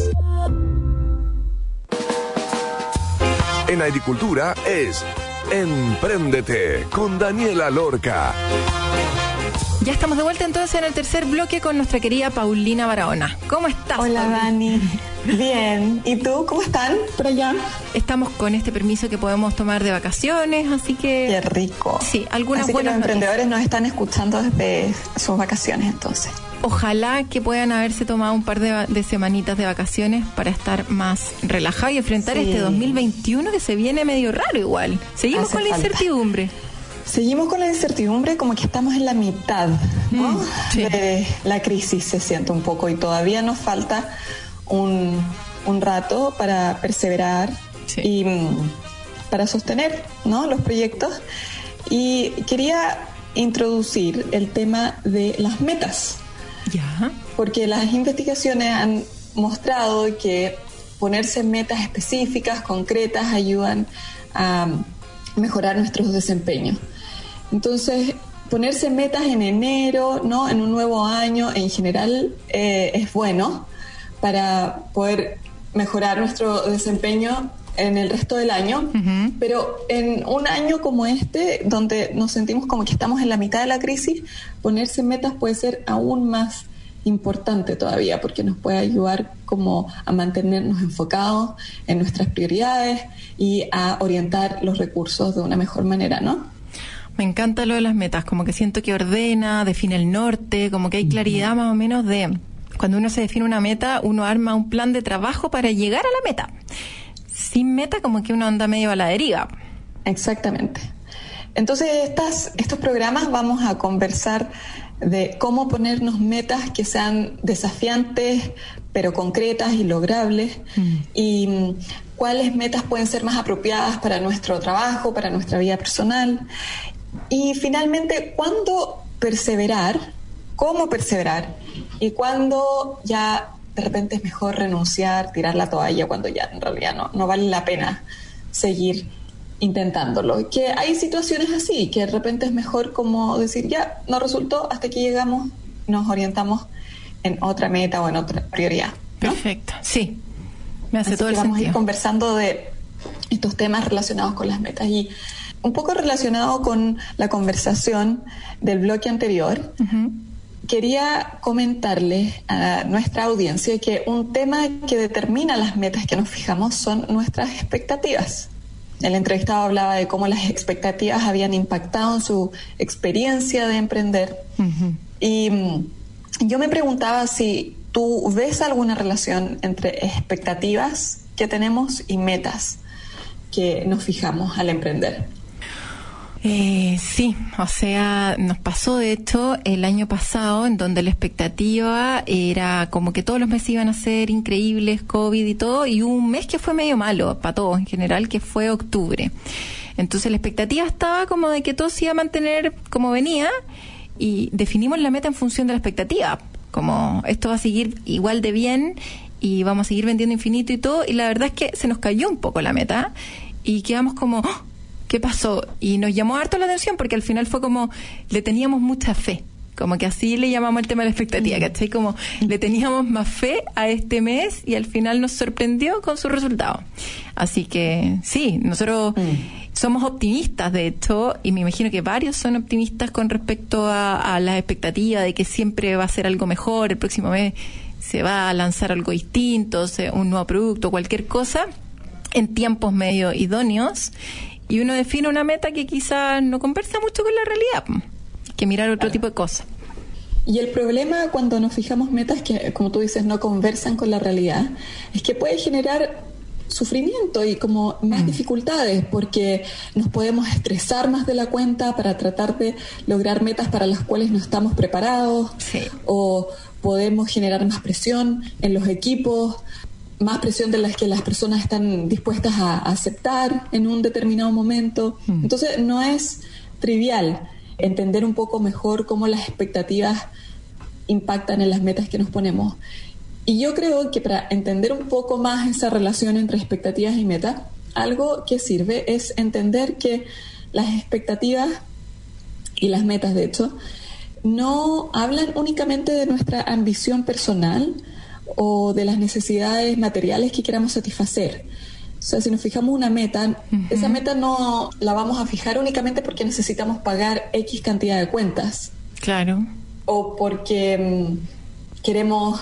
En agricultura es Empréndete con Daniela Lorca. Ya estamos de vuelta entonces en el tercer bloque con nuestra querida Paulina Barahona. ¿Cómo estás? Hola? Dani, bien. ¿Y tú cómo están por allá? Estamos con este permiso que podemos tomar de vacaciones, así que... Qué rico. Sí, algunas Así que los noticias. emprendedores nos están escuchando desde sus vacaciones entonces. Ojalá que puedan haberse tomado un par de, semanitas de vacaciones para estar más relajados y enfrentar Sí. este 2021 que se viene medio raro igual. Seguimos Hace con la falta. incertidumbre. Seguimos con la incertidumbre como que estamos en la mitad ¿no? Mm, sí. de la crisis, se siente un poco, y todavía nos falta un, un rato para perseverar Sí. y mm, para sostener ¿no? los proyectos. Y quería introducir el tema de las metas. Ya. porque las investigaciones han mostrado que ponerse metas específicas, concretas, ayudan a mejorar nuestros desempeños. Entonces, ponerse metas en enero, ¿no? en un nuevo año, en general eh, es bueno para poder mejorar nuestro desempeño en el resto del año, pero en un año como este, donde nos sentimos como que estamos en la mitad de la crisis, ponerse metas puede ser aún más importante todavía porque nos puede ayudar como a mantenernos enfocados en nuestras prioridades y a orientar los recursos de una mejor manera, ¿no? Me encanta lo de las metas, como que siento que ordena, define el norte, como que hay claridad más o menos de cuando uno se define una meta, uno arma un plan de trabajo para llegar a la meta. Sin meta, como que uno anda medio a la deriva. Exactamente. Entonces, estas, estos programas vamos a conversar de cómo ponernos metas que sean desafiantes, pero concretas y logrables, mm. y mm, cuáles metas pueden ser más apropiadas para nuestro trabajo, para nuestra vida personal, y finalmente, cuándo perseverar, cómo perseverar, y cuándo ya de repente es mejor renunciar, tirar la toalla, cuando ya en realidad no, no vale la pena seguir intentándolo. Que hay situaciones así, que de repente es mejor como decir, ya, no resultó, hasta que llegamos, nos orientamos en otra meta o en otra prioridad. Perfecto, sí. Me hace todo el vamos a ir conversando de estos temas relacionados con las metas y un poco relacionado con la conversación del bloque anterior. Quería comentarle a nuestra audiencia que un tema que determina las metas que nos fijamos son nuestras expectativas. El entrevistado hablaba de cómo las expectativas habían impactado en su experiencia de emprender. Y mm, yo me preguntaba si tú ves alguna relación entre expectativas que tenemos y metas que nos fijamos al emprender. Eh, sí, o sea, nos pasó de hecho el año pasado en donde la expectativa era como que todos los meses iban a ser increíbles, COVID y todo, y un mes que fue medio malo para todos en general, que fue octubre. Entonces la expectativa estaba como de que todo se iba a mantener como venía y definimos la meta en función de la expectativa, como esto va a seguir igual de bien y vamos a seguir vendiendo infinito y todo, y la verdad es que se nos cayó un poco la meta y quedamos como... ¡oh! ¿Qué pasó? Y nos llamó harto la atención porque al final fue como, le teníamos mucha fe. Como que así le llamamos el tema de la expectativa, mm. ¿cachai? Como le teníamos más fe a este mes y al final nos sorprendió con su resultado. Así que sí, nosotros mm. somos optimistas, de hecho, y me imagino que varios son optimistas con respecto a, a la expectativa de que siempre va a ser algo mejor, el próximo mes se va a lanzar algo distinto, un nuevo producto, cualquier cosa, en tiempos medio idóneos y uno define una meta que quizás no conversa mucho con la realidad, que mirar otro tipo de cosas. Y el problema cuando nos fijamos metas que, como tú dices, no conversan con la realidad, es que puede generar sufrimiento y como más mm. dificultades porque nos podemos estresar más de la cuenta para tratar de lograr metas para las cuales no estamos preparados o podemos generar más presión en los equipos más presión de las que las personas están dispuestas a aceptar en un determinado momento. Hmm. Entonces no es trivial entender un poco mejor cómo las expectativas impactan en las metas que nos ponemos. Y yo creo que para entender un poco más esa relación entre expectativas y metas, algo que sirve es entender que las expectativas y las metas, de hecho, no hablan únicamente de nuestra ambición personal, o de las necesidades materiales que queramos satisfacer. O sea, si nos fijamos una meta, esa meta no la vamos a fijar únicamente porque necesitamos pagar X cantidad de cuentas. Claro. O porque mm, queremos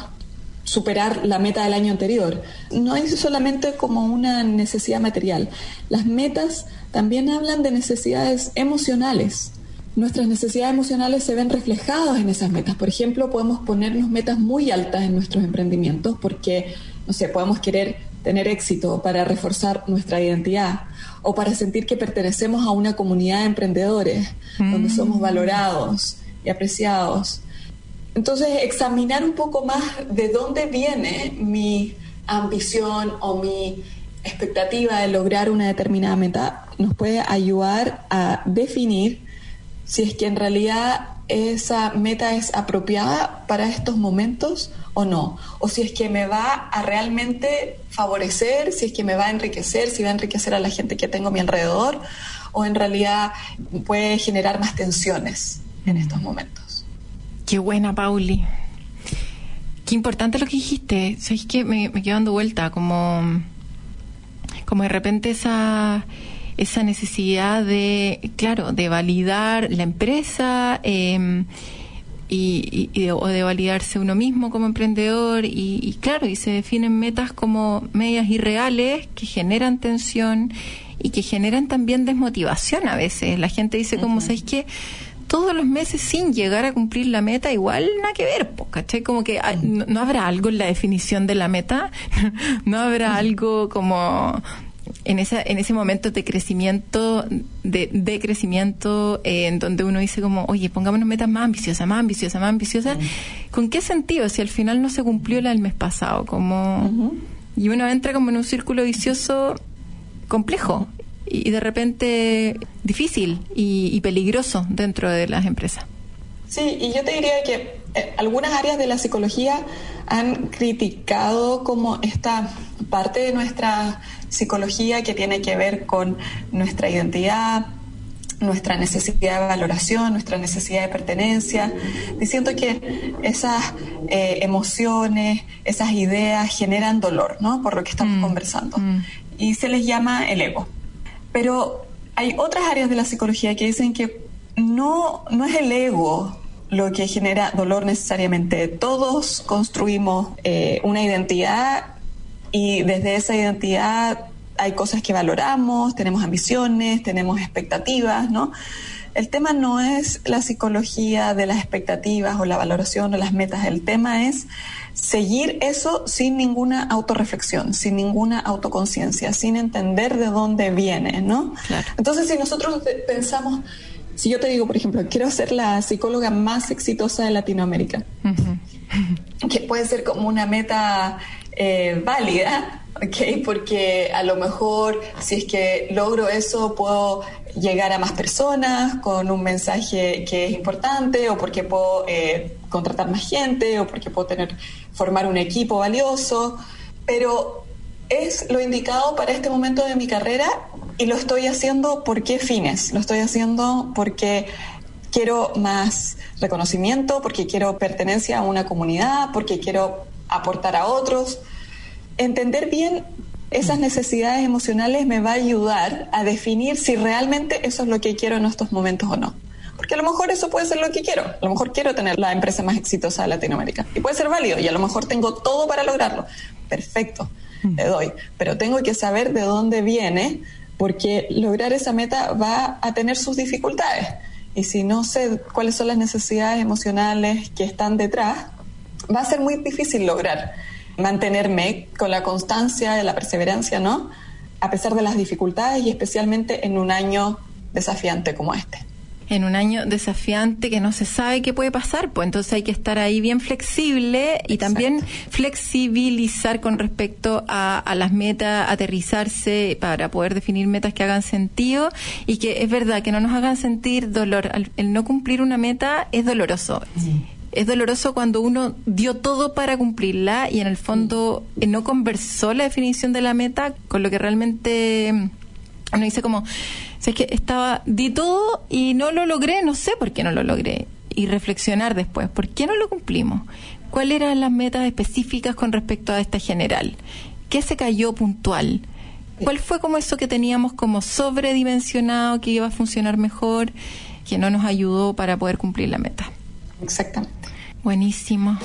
superar la meta del año anterior. No es solamente como una necesidad material. Las metas también hablan de necesidades emocionales nuestras necesidades emocionales se ven reflejadas en esas metas. Por ejemplo, podemos ponernos metas muy altas en nuestros emprendimientos porque, no sé, podemos querer tener éxito para reforzar nuestra identidad o para sentir que pertenecemos a una comunidad de emprendedores donde mm. somos valorados y apreciados. Entonces, examinar un poco más de dónde viene mi ambición o mi expectativa de lograr una determinada meta nos puede ayudar a definir si es que en realidad esa meta es apropiada para estos momentos o no, o si es que me va a realmente favorecer, si es que me va a enriquecer, si va a enriquecer a la gente que tengo a mi alrededor, o en realidad puede generar más tensiones en estos momentos. Qué buena, Pauli. Qué importante lo que dijiste. ¿Sabes que me, me quedo dando vuelta? Como, como de repente esa esa necesidad de, claro, de validar la empresa em, y, y- o de validarse uno mismo como emprendedor y, y claro, y se definen metas como medias irreales que generan tensión y que generan también desmotivación a veces. La gente dice como, ¿sabéis qué? Todos los meses sin llegar a cumplir la meta, igual nada que ver, po, ¿cachai? Como que ah, no, no habrá algo en la definición de la meta, no habrá algo como en esa en ese momento de crecimiento de, de crecimiento eh, en donde uno dice como oye pongámonos metas más ambiciosas más ambiciosas más ambiciosas con qué sentido si al final no se cumplió la del mes pasado como y uno entra como en un círculo vicioso complejo y, y de repente difícil y, y peligroso dentro de las empresas Sí, y yo te diría que eh, algunas áreas de la psicología han criticado como esta parte de nuestra psicología que tiene que ver con nuestra identidad, nuestra necesidad de valoración, nuestra necesidad de pertenencia, diciendo que esas eh, emociones, esas ideas generan dolor, ¿no? Por lo que estamos conversando. Y se les llama el ego. Pero hay otras áreas de la psicología que dicen que no, no es el ego lo que genera dolor necesariamente. Todos construimos eh, una identidad y desde esa identidad hay cosas que valoramos, tenemos ambiciones, tenemos expectativas, ¿no? El tema no es la psicología de las expectativas o la valoración o las metas, el tema es seguir eso sin ninguna autorreflexión, sin ninguna autoconciencia, sin entender de dónde viene, ¿no? Claro. Entonces, si nosotros pensamos, si yo te digo, por ejemplo, quiero ser la psicóloga más exitosa de Latinoamérica, que puede ser como una meta eh, válida, ¿ok? Porque a lo mejor si es que logro eso puedo llegar a más personas con un mensaje que es importante o porque puedo eh, contratar más gente o porque puedo tener formar un equipo valioso, pero es lo indicado para este momento de mi carrera y lo estoy haciendo por qué fines, lo estoy haciendo porque quiero más reconocimiento, porque quiero pertenencia a una comunidad, porque quiero aportar a otros. Entender bien esas necesidades emocionales me va a ayudar a definir si realmente eso es lo que quiero en estos momentos o no. Porque a lo mejor eso puede ser lo que quiero. A lo mejor quiero tener la empresa más exitosa de Latinoamérica. Y puede ser válido. Y a lo mejor tengo todo para lograrlo. Perfecto, le doy. Pero tengo que saber de dónde viene, porque lograr esa meta va a tener sus dificultades. Y si no sé cuáles son las necesidades emocionales que están detrás, va a ser muy difícil lograr mantenerme con la constancia y la perseverancia, ¿no? A pesar de las dificultades y especialmente en un año desafiante como este. En un año desafiante que no se sabe qué puede pasar, pues entonces hay que estar ahí bien flexible y también flexibilizar con respecto a, a las metas, aterrizarse para poder definir metas que hagan sentido y que es verdad que no nos hagan sentir dolor. Al- El no cumplir una meta es doloroso. Es doloroso cuando uno dio todo para cumplirla y en el fondo no conversó la definición de la meta con lo que realmente mm, uno dice como, o sea, es que estaba, di todo y no lo logré, no sé por qué no lo logré. Y reflexionar después, ¿por qué no lo cumplimos? ¿Cuáles eran las metas específicas con respecto a esta general? ¿Qué se cayó puntual? ¿Cuál fue como eso que teníamos como sobredimensionado, que iba a funcionar mejor, que no nos ayudó para poder cumplir la meta? Exactamente. Buenísimo.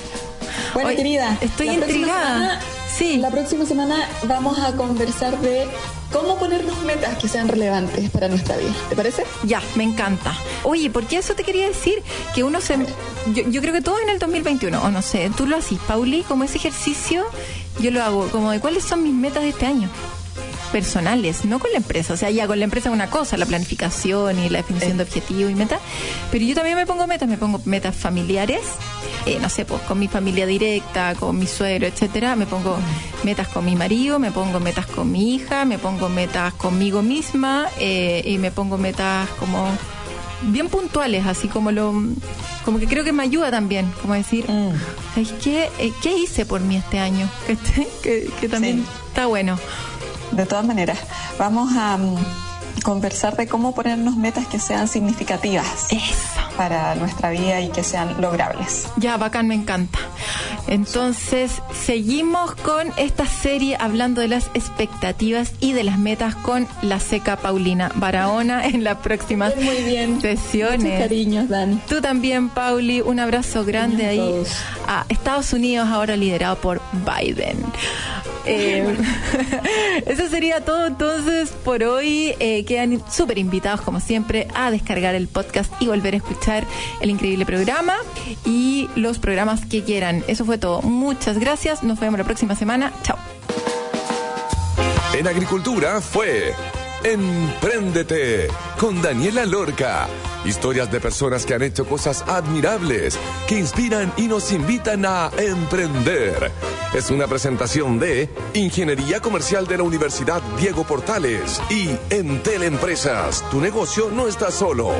Bueno, querida, Estoy intrigada. Sí. La próxima semana vamos a conversar de cómo ponernos metas que sean relevantes para nuestra vida. ¿Te parece? Ya, me encanta. Oye, ¿por qué eso te quería decir? Que uno se... Yo, yo creo que todo en el 2021, o no sé, tú lo haces, Pauli, como ese ejercicio, yo lo hago, como de cuáles son mis metas de este año. Personales, no con la empresa. O sea, ya con la empresa es una cosa, la planificación y la definición de objetivos y metas. Pero yo también me pongo metas, me pongo metas familiares, eh, no sé, pues con mi familia directa, con mi suegro, etcétera. Me pongo metas con mi marido, me pongo metas con mi hija, me pongo metas conmigo misma eh, y me pongo metas como bien puntuales, así como lo como que creo que me ayuda también, como decir, ¿sabes qué? Eh, ¿Qué hice por mí este año? ¿Cachai? Que, que también Sí. está bueno. De todas maneras, vamos a mm, conversar de cómo ponernos metas que sean significativas Eso. para nuestra vida y que sean logrables. Ya, bacán, me encanta. Entonces, seguimos con esta serie hablando de las expectativas y de las metas con la seca Paulina Barahona en las próximas Muy bien. sesiones. Muchos cariños, Dani. Tú también, Pauli, un abrazo grande ahí todos. a Estados Unidos, ahora liderado por Biden. Eh, eso sería todo entonces por hoy. Eh, quedan súper invitados, como siempre, a descargar el podcast y volver a escuchar el increíble programa y los programas que quieran. Eso todo. Muchas gracias. Nos vemos la próxima semana. Chao. En agricultura fue Empréndete con Daniela Lorca. Historias de personas que han hecho cosas admirables, que inspiran y nos invitan a emprender. Es una presentación de Ingeniería Comercial de la Universidad Diego Portales y Entel Empresas. Tu negocio no está solo.